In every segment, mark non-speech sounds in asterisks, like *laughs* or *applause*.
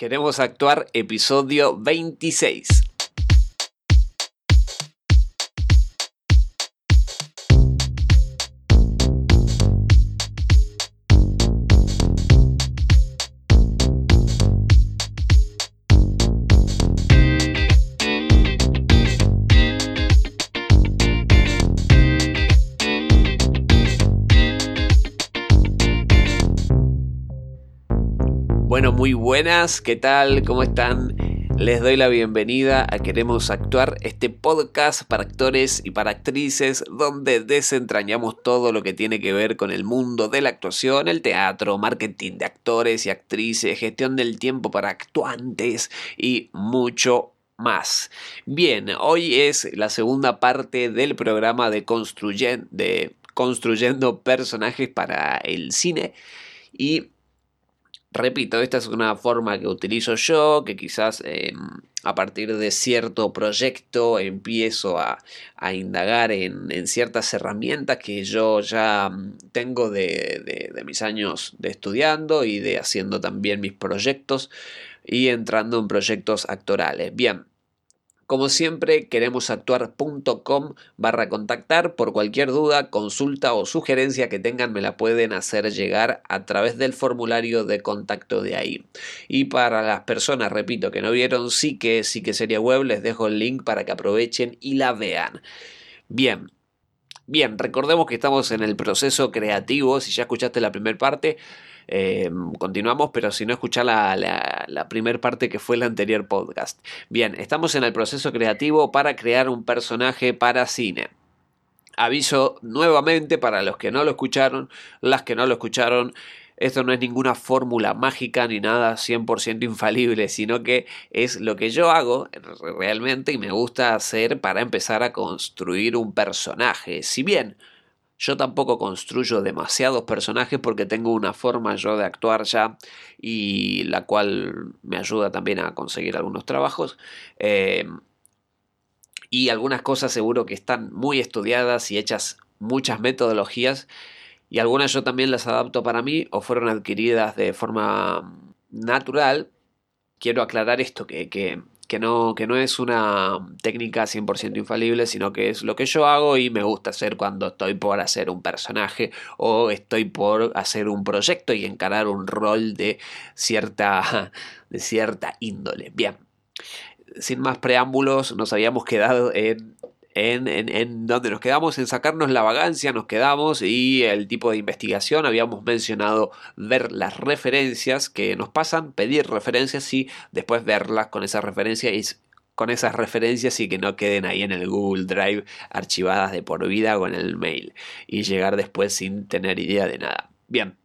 Queremos actuar episodio 26. Muy buenas, ¿qué tal? ¿Cómo están? Les doy la bienvenida a Queremos Actuar, este podcast para actores y para actrices donde desentrañamos todo lo que tiene que ver con el mundo de la actuación, el teatro, marketing de actores y actrices, gestión del tiempo para actuantes y mucho más. Bien, hoy es la segunda parte del programa de, de construyendo personajes para el cine y Repito, esta es una forma que utilizo yo, que quizás em, a partir de cierto proyecto empiezo a, indagar en, ciertas herramientas que yo ya mm, tengo de, de mis años de estudiando y de haciendo también mis proyectos y entrando en proyectos actorales. Bien, como siempre, queremosactuar.com barra contactar. Por cualquier duda, consulta o sugerencia que tengan me la pueden hacer llegar a través del formulario de contacto de ahí. Y para las personas, repito, que no vieron sí que sí que sería web, les dejo el link para que aprovechen y la vean. Bien, Bien, recordemos que estamos en el proceso creativo, si ya escuchaste la primera parte, Em, continuamos, pero si no, escuchar la, la, primera parte que fue el anterior podcast. Bien, estamos en el proceso creativo para crear un personaje para cine. Aviso nuevamente para los que no lo escucharon, las que no lo escucharon, esto no es ninguna fórmula mágica ni nada 100% infalible, sino que es lo que yo hago realmente y me gusta hacer para empezar a construir un personaje. Si bien yo tampoco construyo demasiados personajes porque tengo una forma yo de actuar ya y la cual me ayuda también a conseguir algunos trabajos. Eh, y algunas cosas seguro que están muy estudiadas y hechas muchas metodologías y algunas yo también las adapto para mí o fueron adquiridas de forma natural. Quiero aclarar esto, que, que que no, que no es una técnica 100% infalible, sino que es lo que yo hago y me gusta hacer cuando estoy por hacer un personaje o estoy por hacer un proyecto y encarar un rol de cierta, de cierta índole. Bien, sin más preámbulos, nos habíamos quedado en en, en, donde nos quedamos en sacarnos la vagancia, nos quedamos y el tipo de investigación, habíamos mencionado ver las referencias que nos pasan, pedir referencias y después verlas con esas referencias y con esas referencias y que no queden ahí en el Google Drive archivadas de por vida o en el mail y llegar después sin tener idea de nada. Bien,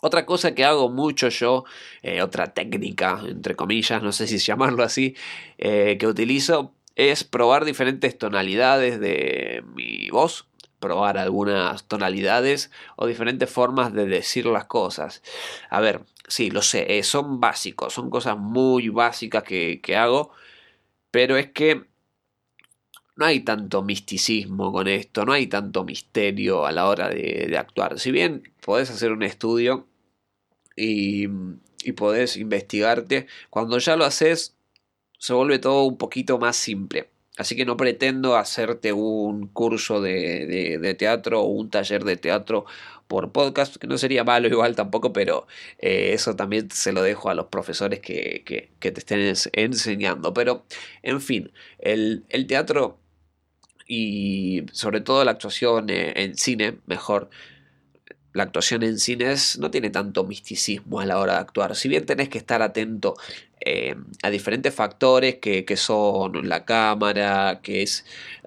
otra cosa que hago mucho yo, eh, otra técnica, entre comillas, no sé si llamarlo así, eh, que utilizo es probar diferentes tonalidades de mi voz, probar algunas tonalidades o diferentes formas de decir las cosas. A ver, sí, lo sé, eh, son básicos, son cosas muy básicas que, hago, pero es que no hay tanto misticismo con esto, no hay tanto misterio a la hora de, actuar. Si bien podés hacer un estudio y, y podés investigarte, cuando ya lo haces se vuelve todo un poquito más simple. Así que no pretendo hacerte un curso de, teatro o un taller de teatro por podcast, que no sería malo igual tampoco, pero eh, eso también se lo dejo a los profesores que, te estén enseñando. Pero, en fin, el, teatro y sobre todo la actuación eh, en cine, mejor, la actuación en cines no tiene tanto misticismo a la hora de actuar. Si bien tenés que estar atento eh, a diferentes factores que, son la cámara, que es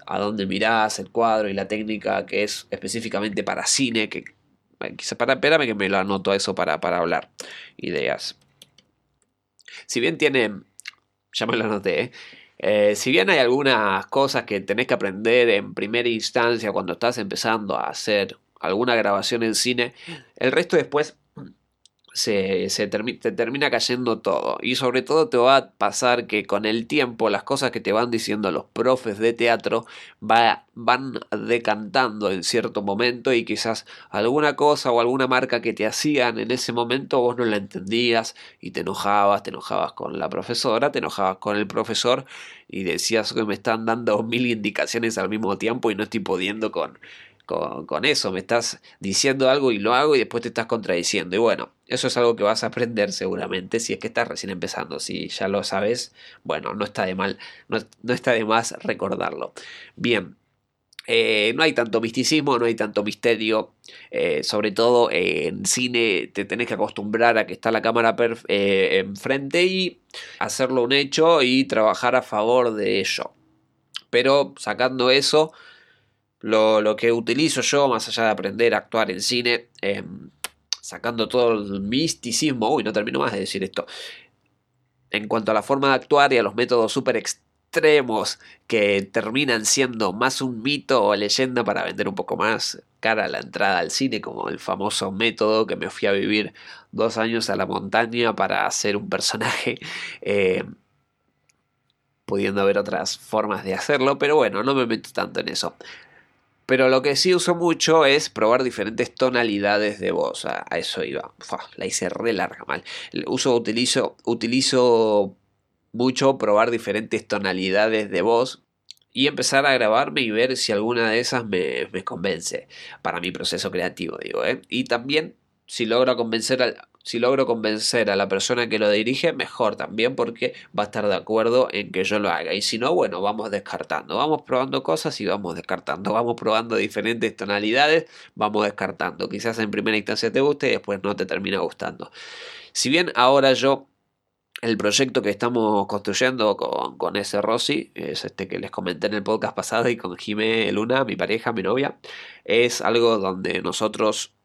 a dónde mirás, el cuadro y la técnica que es específicamente para cine, que quizá para, espérame que me lo anoto eso para, para hablar. Ideas. Si bien tiene, ya me lo anoté, ¿eh? Eh, si bien hay algunas cosas que tenés que aprender en primera instancia cuando estás empezando a hacer alguna grabación en cine. El resto después se, te termina cayendo todo. Y sobre todo te va a pasar que con el tiempo las cosas que te van diciendo los profes de teatro va, van decantando en cierto momento y quizás alguna cosa o alguna marca que te hacían en ese momento vos no la entendías y te enojabas, te enojabas con la profesora, te enojabas con el profesor y decías que me están dando mil indicaciones al mismo tiempo y no estoy pudiendo con, con, eso, me estás diciendo algo y lo hago y después te estás contradiciendo. Y bueno, eso es algo que vas a aprender seguramente si es que estás recién empezando. Si ya lo sabes, bueno, no está de mal, no, está de más recordarlo. Bien. Eh, no hay tanto misticismo, no hay tanto misterio. Eh, sobre todo en cine te tenés que acostumbrar a que está la cámara eh, enfrente y hacerlo un hecho y trabajar a favor de ello. Pero sacando eso, lo, que utilizo yo, más allá de aprender a actuar en cine, em, sacando todo el misticismo, uy, no termino más de decir esto, en cuanto a la forma de actuar y a los métodos súper extremos que terminan siendo más un mito o leyenda para vender un poco más cara la entrada al cine, como el famoso método que me fui a vivir dos años a la montaña para hacer un personaje. *laughs* Eh, pudiendo haber otras formas de hacerlo, pero bueno, no me meto tanto en eso. Pero lo que sí uso mucho es probar diferentes tonalidades de voz. A, eso iba. la hice re larga mal. Uso, utilizo, utilizo mucho probar diferentes tonalidades de voz y empezar a grabarme y ver si alguna de esas me, me convence para mi proceso creativo, digo, ¿eh? Y también si logro convencer al, si logro convencer a la persona que lo dirige, mejor también porque va a estar de acuerdo en que yo lo haga. Y si no, bueno, vamos descartando. Vamos probando cosas y vamos descartando. Vamos probando diferentes tonalidades, vamos descartando. Quizás en primera instancia te guste y después no te termina gustando. Si bien ahora yo el proyecto que estamos construyendo con, con ese Rossi, es este que les comenté en el podcast pasado, y con Jimé Luna, mi pareja, mi novia, es algo donde nosotros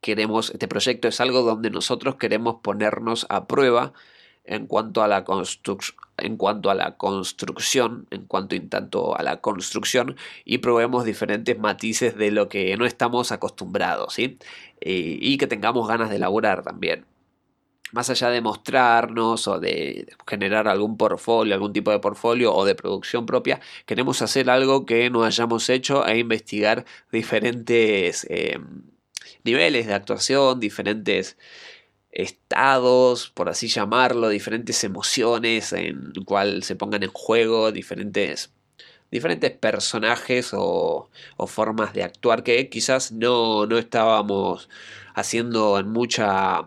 queremos, este proyecto es algo donde nosotros queremos ponernos a prueba en cuanto a la, en cuanto a la construcción, en cuanto a la construcción y probemos diferentes matices de lo que no estamos acostumbrados, ¿sí? Y, que tengamos ganas de elaborar también. Más allá de mostrarnos o de generar algún portfolio, algún tipo de portfolio o de producción propia, queremos hacer algo que no hayamos hecho e investigar diferentes eh, niveles de actuación, diferentes estados, por así llamarlo, diferentes emociones en cual se pongan en juego, diferentes, diferentes personajes o, formas de actuar que quizás no, no estábamos haciendo en mucha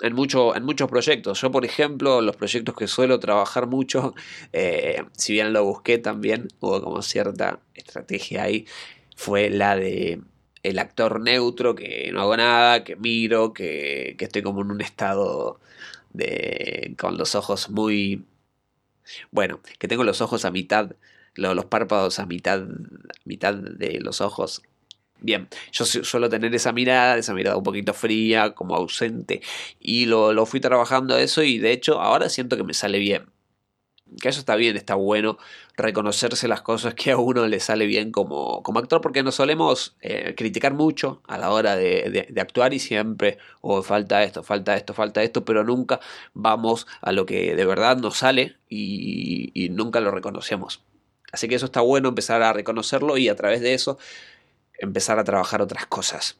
en, mucho, en muchos proyectos. Yo, por ejemplo, los proyectos que suelo trabajar mucho, *laughs* eh, si bien lo busqué también, hubo como cierta estrategia ahí, fue la de el actor neutro, que no hago nada, que miro, que, estoy como en un estado de. con los ojos muy. Bueno, que tengo los ojos a mitad, los párpados a mitad, mitad de los ojos. Bien, yo suelo tener esa mirada, esa mirada un poquito fría, como ausente, y lo, lo fui trabajando eso y de hecho ahora siento que me sale bien que eso está bien, está bueno reconocerse las cosas que a uno le sale bien como, como actor, porque nos solemos eh, criticar mucho a la hora de, actuar y siempre, o oh, falta esto, falta esto, falta esto, pero nunca vamos a lo que de verdad nos sale y, y nunca lo reconocemos. Así que eso está bueno empezar a reconocerlo y a través de eso empezar a trabajar otras cosas.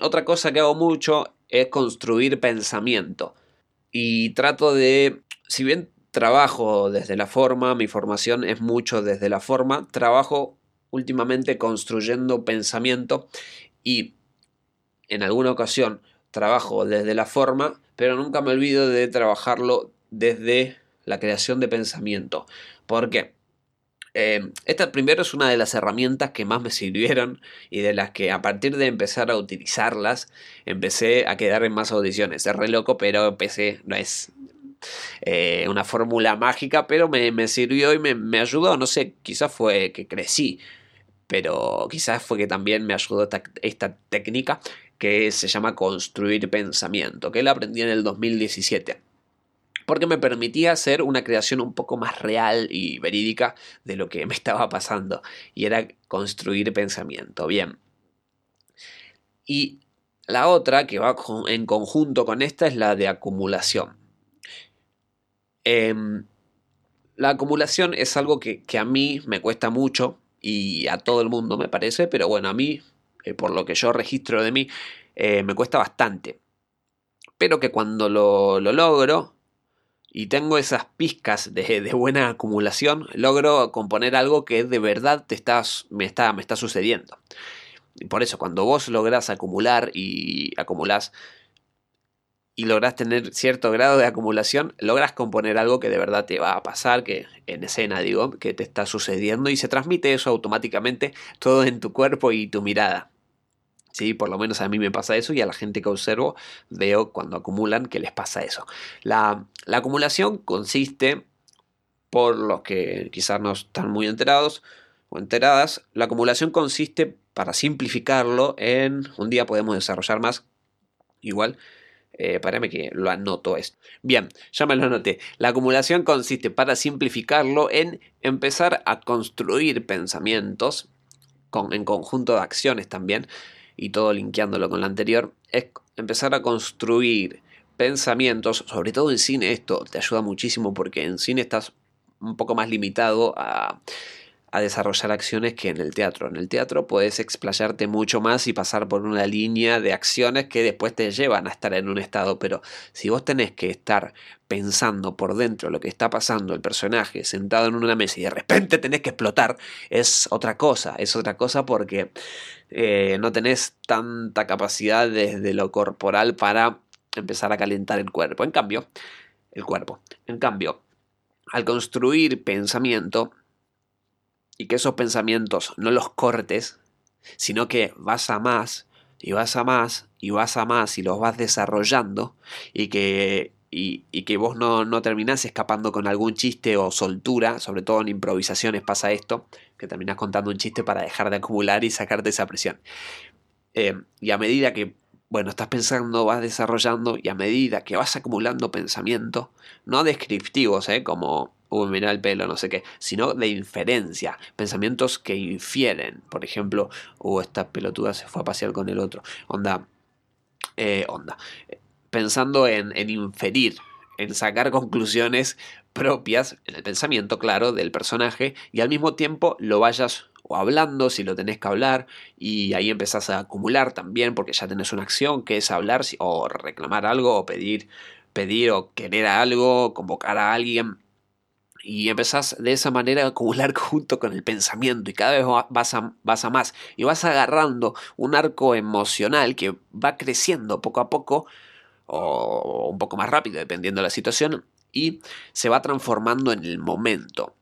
Otra cosa que hago mucho es construir pensamiento. Y trato de, si bien trabajo desde la forma, mi formación es mucho desde la forma, trabajo últimamente construyendo pensamiento y en alguna ocasión trabajo desde la forma, pero nunca me olvido de trabajarlo desde la creación de pensamiento. ¿Por qué? Eh, esta primero es una de las herramientas que más me sirvieron y de las que a partir de empezar a utilizarlas empecé a quedar en más audiciones. Es re loco, pero empecé, no es, eh, una fórmula mágica, pero me, sirvió y me, ayudó, no sé, quizás fue que crecí, pero quizás fue que también me ayudó esta, técnica que se llama construir pensamiento, que la aprendí en el 2017 porque me permitía hacer una creación un poco más real y verídica de lo que me estaba pasando, y era construir pensamiento. Bien. Y La otra que va en conjunto con esta es la de acumulación. Em, la acumulación es algo que, a mí me cuesta mucho y a todo el mundo me parece, pero bueno, a mí, eh, por lo que yo registro de mí, eh, me cuesta bastante. Pero que cuando lo, logro y tengo esas pizcas de, buena acumulación, logro componer algo que de verdad te me, está, me está sucediendo. Y por eso, cuando vos lográs acumular y acumulás y logras tener cierto grado de acumulación, logras componer algo que de verdad te va a pasar, que en escena digo, que te está sucediendo y se transmite eso automáticamente todo en tu cuerpo y tu mirada. Sí, por lo menos a mí me pasa eso y a la gente que observo veo cuando acumulan que les pasa eso. La, la acumulación consiste, por los que quizás no están muy enterados o enteradas, la acumulación consiste, para simplificarlo, en un día podemos desarrollar más, igual, eh, que lo anoto esto. Bien, ya me lo anoté. La acumulación consiste, para simplificarlo, en empezar a construir pensamientos con, en conjunto de acciones también, y todo linkeándolo con lo anterior, es empezar a construir pensamientos, sobre todo en cine esto te ayuda muchísimo porque en cine estás un poco más limitado a a desarrollar acciones que en el teatro. En el teatro puedes explayarte mucho más y pasar por una línea de acciones que después te llevan a estar en un estado, pero si vos tenés que estar pensando por dentro lo que está pasando el personaje sentado en una mesa y de repente tenés que explotar, es otra cosa, es otra cosa porque eh, no tenés tanta capacidad desde lo corporal para empezar a calentar el cuerpo. En cambio, el cuerpo. En cambio, al construir pensamiento, y que esos pensamientos no los cortes, sino que vas a más y vas a más y vas a más y los vas desarrollando y que, y, que vos no, no terminás escapando con algún chiste o soltura, sobre todo en improvisaciones pasa esto, que terminás contando un chiste para dejar de acumular y sacarte esa presión. Eh, y a medida que bueno, estás pensando, vas desarrollando y a medida que vas acumulando pensamiento, no descriptivos, ¿eh? como uy, mira el pelo, no sé qué, sino de inferencia, pensamientos que infieren, por ejemplo, uh, esta pelotuda se fue a pasear con el otro, onda, eh, onda, pensando en, en inferir, en sacar conclusiones propias en el pensamiento, claro, del personaje y al mismo tiempo lo vayas o hablando si lo tenés que hablar y ahí empezás a acumular también porque ya tenés una acción que es hablar o reclamar algo o pedir pedir o querer algo, convocar a alguien y empezás de esa manera a acumular *laughs* junto con el pensamiento y cada vez vas vas a más y vas agarrando un arco emocional que va creciendo poco a poco o un poco más rápido dependiendo de la situación y se va transformando en el momento.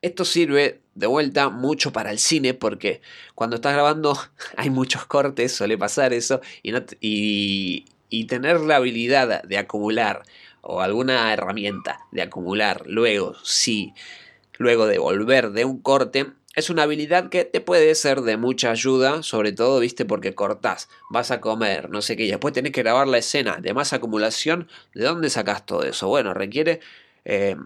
Esto sirve de vuelta mucho para el cine porque cuando estás grabando *laughs* hay muchos cortes, suele pasar eso, y, y, y tener la habilidad de acumular o alguna herramienta de acumular luego, sí, luego de volver de un corte, es una habilidad que te puede ser de mucha ayuda, sobre todo, viste, porque cortás, vas a comer, no sé qué, y después tenés que grabar la escena de más acumulación. ¿De dónde sacas todo eso? Bueno, requiere eh,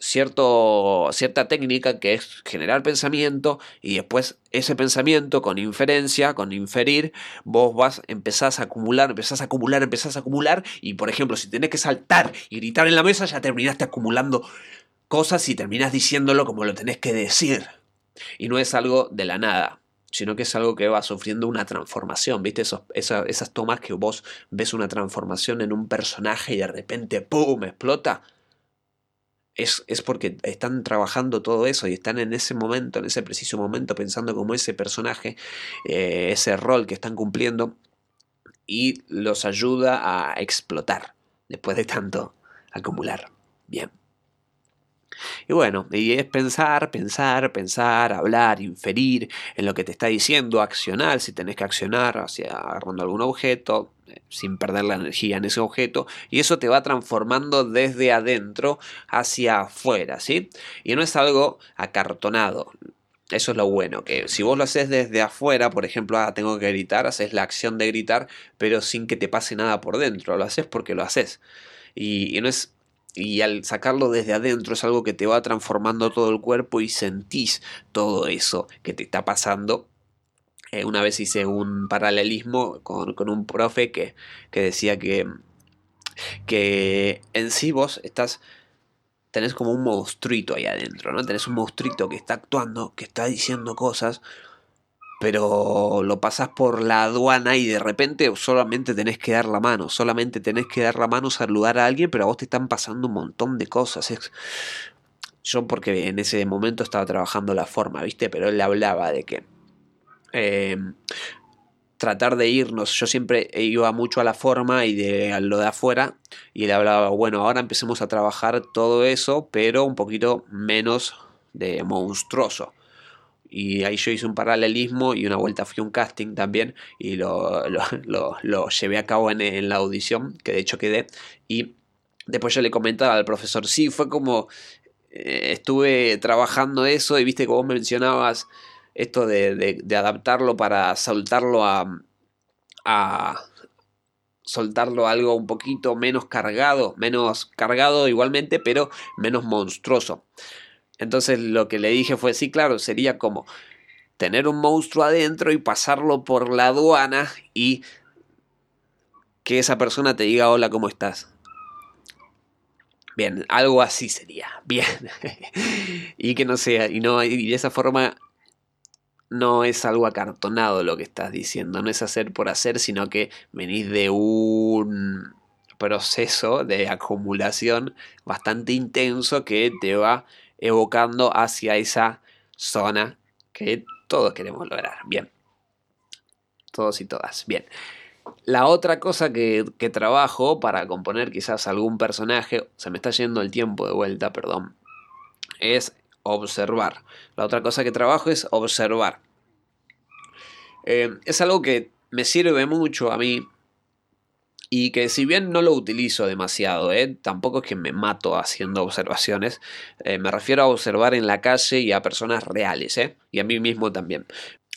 cierto, cierta técnica que es generar pensamiento y después ese pensamiento con inferencia, con inferir, vos vas, empezás a acumular, empezás a acumular, empezás a acumular y por ejemplo si tenés que saltar y gritar en la mesa ya terminaste acumulando cosas y terminás diciéndolo como lo tenés que decir. Y no es algo de la nada, sino que es algo que va sufriendo una transformación, ¿viste? Esas tomas que vos ves una transformación en un personaje y de repente ¡pum! explota es, porque están trabajando todo eso y están en ese momento, en ese preciso momento, pensando como ese personaje, eh, ese rol que están cumpliendo y los ayuda a explotar después de tanto acumular. Bien. Y bueno, y es pensar, pensar, pensar, hablar, inferir en lo que te está diciendo, accionar si tenés que accionar hacia agarrando algún objeto, sin perder la energía en ese objeto, y eso te va transformando desde adentro hacia afuera, ¿sí? Y no es algo acartonado. Eso es lo bueno, que si vos lo haces desde afuera, por ejemplo, ah, tengo que gritar, haces la acción de gritar, pero sin que te pase nada por dentro, lo haces porque lo haces. Y, no es y al sacarlo desde adentro es algo que te va transformando todo el cuerpo y sentís todo eso que te está pasando Eh, una vez hice un paralelismo con, un profe que, que decía que, que en sí vos estás tenés como un monstruito ahí adentro, ¿no? Tenés un monstruito que está actuando, que está diciendo cosas, pero lo pasas por la aduana y de repente solamente tenés que dar la mano, solamente tenés que dar la mano, saludar a alguien, pero a vos te están pasando un montón de cosas. Yo porque en ese momento estaba trabajando la forma, ¿viste? Pero él hablaba de que... Eh, tratar de irnos. Yo siempre iba mucho a la forma y de a lo de afuera. Y él hablaba, bueno, ahora empecemos a trabajar todo eso, pero un poquito menos de monstruoso. Y ahí yo hice un paralelismo y una vuelta fui a un casting también y lo, lo, llevé a cabo en, la audición, que de hecho quedé. Y después yo le comentaba al profesor, sí, fue como eh, estuve trabajando eso y viste que vos mencionabas esto de, adaptarlo para soltarlo a, a soltarlo algo un poquito menos cargado, menos cargado igualmente, pero menos monstruoso. Entonces lo que le dije fue, sí, claro, sería como tener un monstruo adentro y pasarlo por la aduana y que esa persona te diga hola, ¿cómo estás? Bien, algo así sería. Bien. *laughs* y que no sea, y no, y de esa forma no es algo acartonado lo que estás diciendo, no es hacer por hacer, sino que venís de un proceso de acumulación bastante intenso que te va evocando hacia esa zona que todos queremos lograr. Bien. Todos y todas. Bien. La otra cosa que, que, trabajo para componer quizás algún personaje, se me está yendo el tiempo de vuelta, perdón, es observar. La otra cosa que trabajo es observar. Eh, es algo que me sirve mucho a mí y que si bien no lo utilizo demasiado, eh, tampoco es que me mato haciendo observaciones, eh, me refiero a observar en la calle y a personas reales, y a mí mismo también.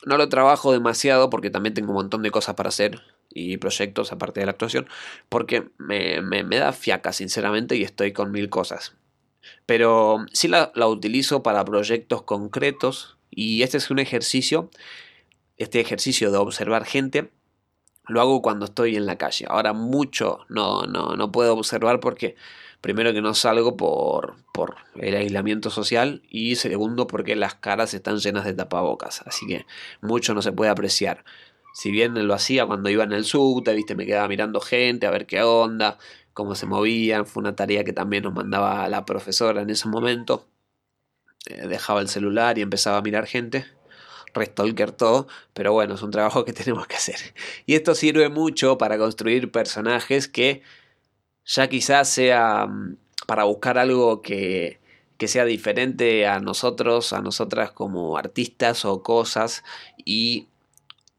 No lo trabajo demasiado porque también tengo un montón de cosas para hacer y proyectos aparte de la actuación, porque me, da fiaca sinceramente y estoy con mil cosas. Pero sí la, utilizo para proyectos concretos y este es un ejercicio, este ejercicio de observar gente, lo hago cuando estoy en la calle. Ahora mucho no, no, no puedo observar porque primero que no salgo por, por el aislamiento social y segundo porque las caras están llenas de tapabocas, así que mucho no se puede apreciar. Si bien lo hacía cuando iba en el subte, viste, me quedaba mirando gente a ver qué onda, cómo se movían. Fue una tarea que también nos mandaba la profesora en ese momento. Eh, dejaba el celular y empezaba a mirar gente. Restolker todo, pero bueno, es un trabajo que *laughs* tenemos que hacer. Y esto sirve mucho para construir personajes que ya quizás sea mm, para buscar algo que, que sea diferente a nosotros, a nosotras como artistas o cosas y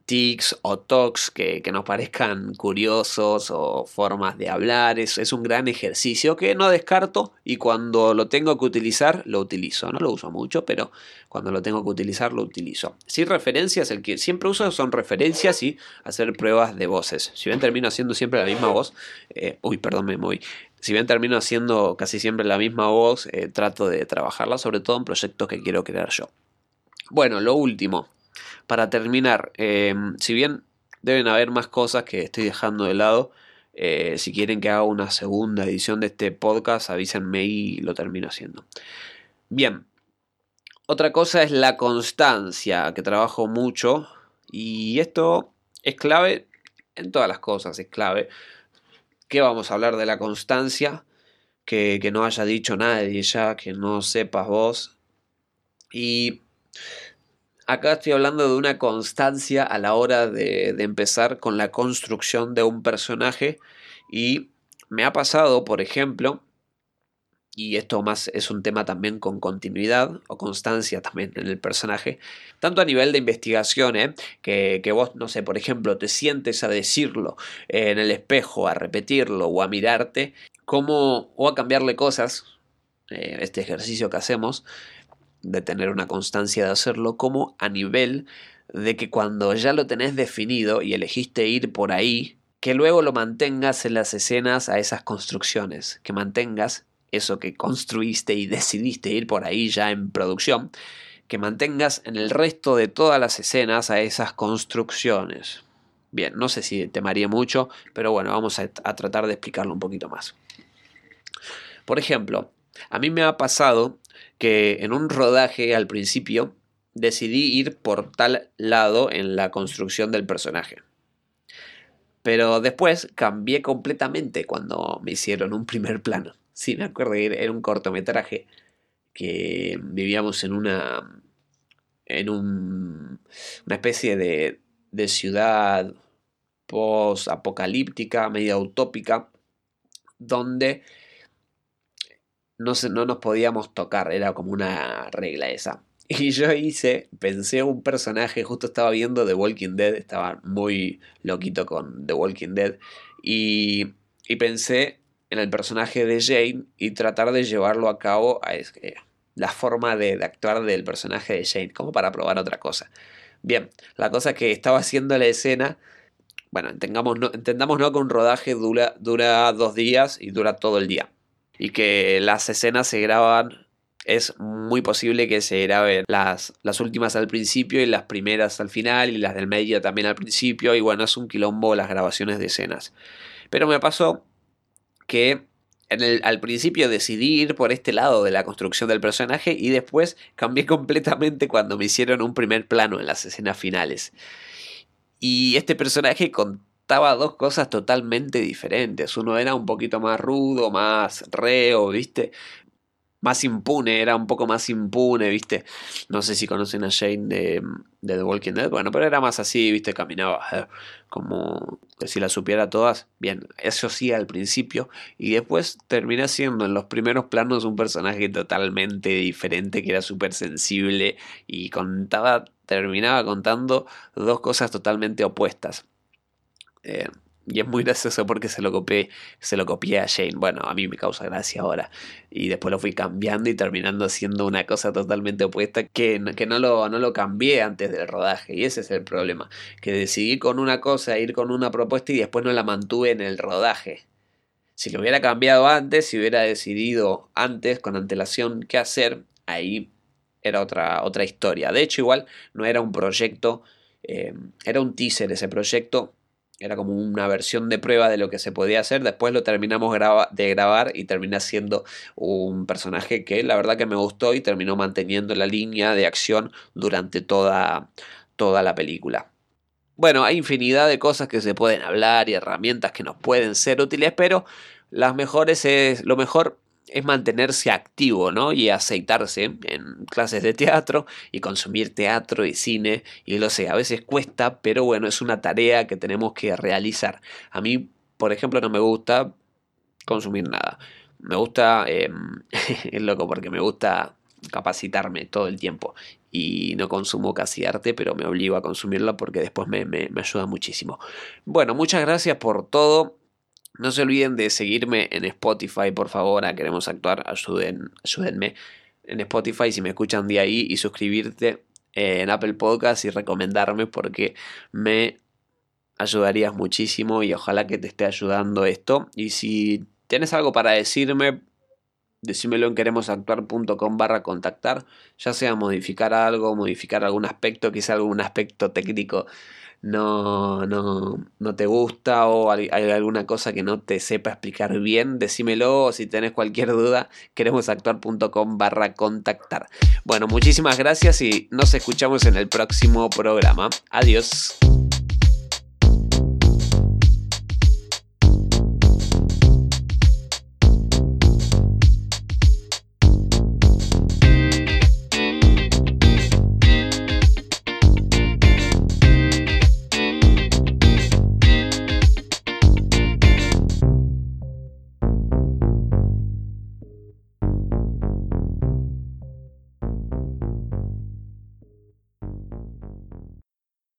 tics o talks que, nos parezcan curiosos o formas de hablar. Es, es, un gran ejercicio que no descarto y cuando lo tengo que utilizar, lo utilizo. No lo uso mucho, pero cuando lo tengo que utilizar, lo utilizo. Si referencias, el que siempre uso son referencias y hacer pruebas de voces. Si bien termino haciendo siempre la misma voz, eh, uy, perdón, me moví. Si bien termino haciendo casi siempre la misma voz, eh, trato de trabajarla, sobre todo en proyectos que quiero crear yo. Bueno, lo último, para terminar, em, si bien deben haber más cosas que estoy dejando de lado, eh, si quieren que haga una segunda edición de este podcast, avísenme y lo termino haciendo. Bien, otra cosa es la constancia, que trabajo mucho y esto es clave en todas las cosas, es clave. ¿Qué vamos a hablar de la constancia? Que, que no haya dicho nadie ya, que no sepas vos. Y Acá estoy hablando de una constancia a la hora de, empezar con la construcción de un personaje y me ha pasado, por ejemplo, y esto más es un tema también con continuidad o constancia también en el personaje, tanto a nivel de investigación, ¿eh? que, vos, no sé, por ejemplo, te sientes a decirlo en el espejo, a repetirlo o a mirarte, como, o a cambiarle cosas, eh, este ejercicio que hacemos, de tener una constancia de hacerlo, como a nivel de que cuando ya lo tenés definido y elegiste ir por ahí, que luego lo mantengas en las escenas a esas construcciones, que mantengas eso que construiste y decidiste ir por ahí ya en producción, que mantengas en el resto de todas las escenas a esas construcciones. Bien, no sé si te mucho, pero bueno, vamos a tratar de explicarlo un poquito más. Por ejemplo, a mí me ha pasado que en un rodaje al principio decidí ir por tal lado en la construcción del personaje. Pero después cambié completamente cuando me hicieron un primer plano. *laughs* Sí, me acuerdo era un cortometraje que vivíamos en una. en un, una especie de, de ciudad post-apocalíptica, media utópica, donde no, no nos podíamos tocar, era como una regla esa. *laughs* Y yo hice, pensé un personaje, justo estaba viendo The Walking Dead, estaba muy loquito con The Walking Dead, y, y pensé en el personaje de Jane y tratar de llevarlo a cabo a la forma de, actuar del personaje de Jane, como para probar otra cosa. Bien, la cosa que estaba haciendo la escena, bueno, entendamos no, entendamos no que un rodaje dura, dura dos días y dura todo el día. Y que las escenas se graban es muy posible que se graben las, las últimas al principio y las primeras al final y las del medio también al principio y bueno, es un quilombo las grabaciones de escenas. Pero me pasó que al principio decidí ir por este lado de la construcción del personaje y después cambié *laughs* completamente cuando me hicieron un primer plano en las escenas finales. Y este personaje dos cosas totalmente diferentes. Uno era un poquito más rudo, más reo, ¿viste? más impune, era un poco más impune, ¿viste? No sé si conocen a Jane de, The Walking Dead, bueno, pero era más así, ¿viste? Caminaba eh, como si la supiera todas. Bien, eso sí al principio, y después termina siendo en los primeros planos un personaje totalmente diferente, que era súper sensible y contaba, terminaba contando dos cosas totalmente opuestas. Eh, y es muy gracioso porque se lo copié, se lo copié a Jane. Bueno, a mí me causa gracia ahora. Y después lo fui cambiando y terminando siendo una cosa totalmente opuesta que, que no, lo, no lo cambié antes del rodaje. Y ese es el problema. Que decidí con una cosa, ir con una propuesta y después no la mantuve en el rodaje. Si lo hubiera cambiado antes, si hubiera decidido antes, con antelación, qué hacer, ahí era otra, otra historia. De hecho, igual no era un proyecto, eh, era un teaser ese proyecto era como una versión de prueba de lo que se podía hacer. Después lo terminamos de grabar y termina siendo un personaje que la verdad que me gustó y terminó manteniendo la línea de acción durante toda, toda la película. Bueno, hay infinidad de cosas que se pueden hablar y herramientas que nos pueden ser útiles, pero las mejores es lo mejor es mantenerse activo, ¿no? Y aceitarse en clases de teatro y consumir teatro y cine y lo sé, a veces cuesta, pero bueno, es una tarea que tenemos que realizar. A mí, por ejemplo, no me gusta consumir nada. Me gusta, eh, *laughs* es loco porque me gusta capacitarme todo el tiempo y no consumo casi arte, pero me obligo a consumirlo porque después me, me ayuda muchísimo. Bueno, muchas gracias por todo. No se olviden de seguirme en Spotify, por favor, a Queremos Actuar, ayuden, ayúdenme en Spotify si me escuchan de ahí y suscribirte en Apple Podcast y recomendarme porque me ayudarías muchísimo y ojalá que te esté ayudando esto. Y si tienes algo para decirme, decímelo en queremosactuar.com barra contactar, ya sea modificar algo, modificar algún aspecto, quizá algún aspecto técnico no, no, no te gusta o hay, alguna cosa que no te sepa explicar bien, decímelo o si tenés cualquier duda, queremosactuar.com barra contactar. Bueno, muchísimas gracias y nos escuchamos en el próximo programa. Adiós.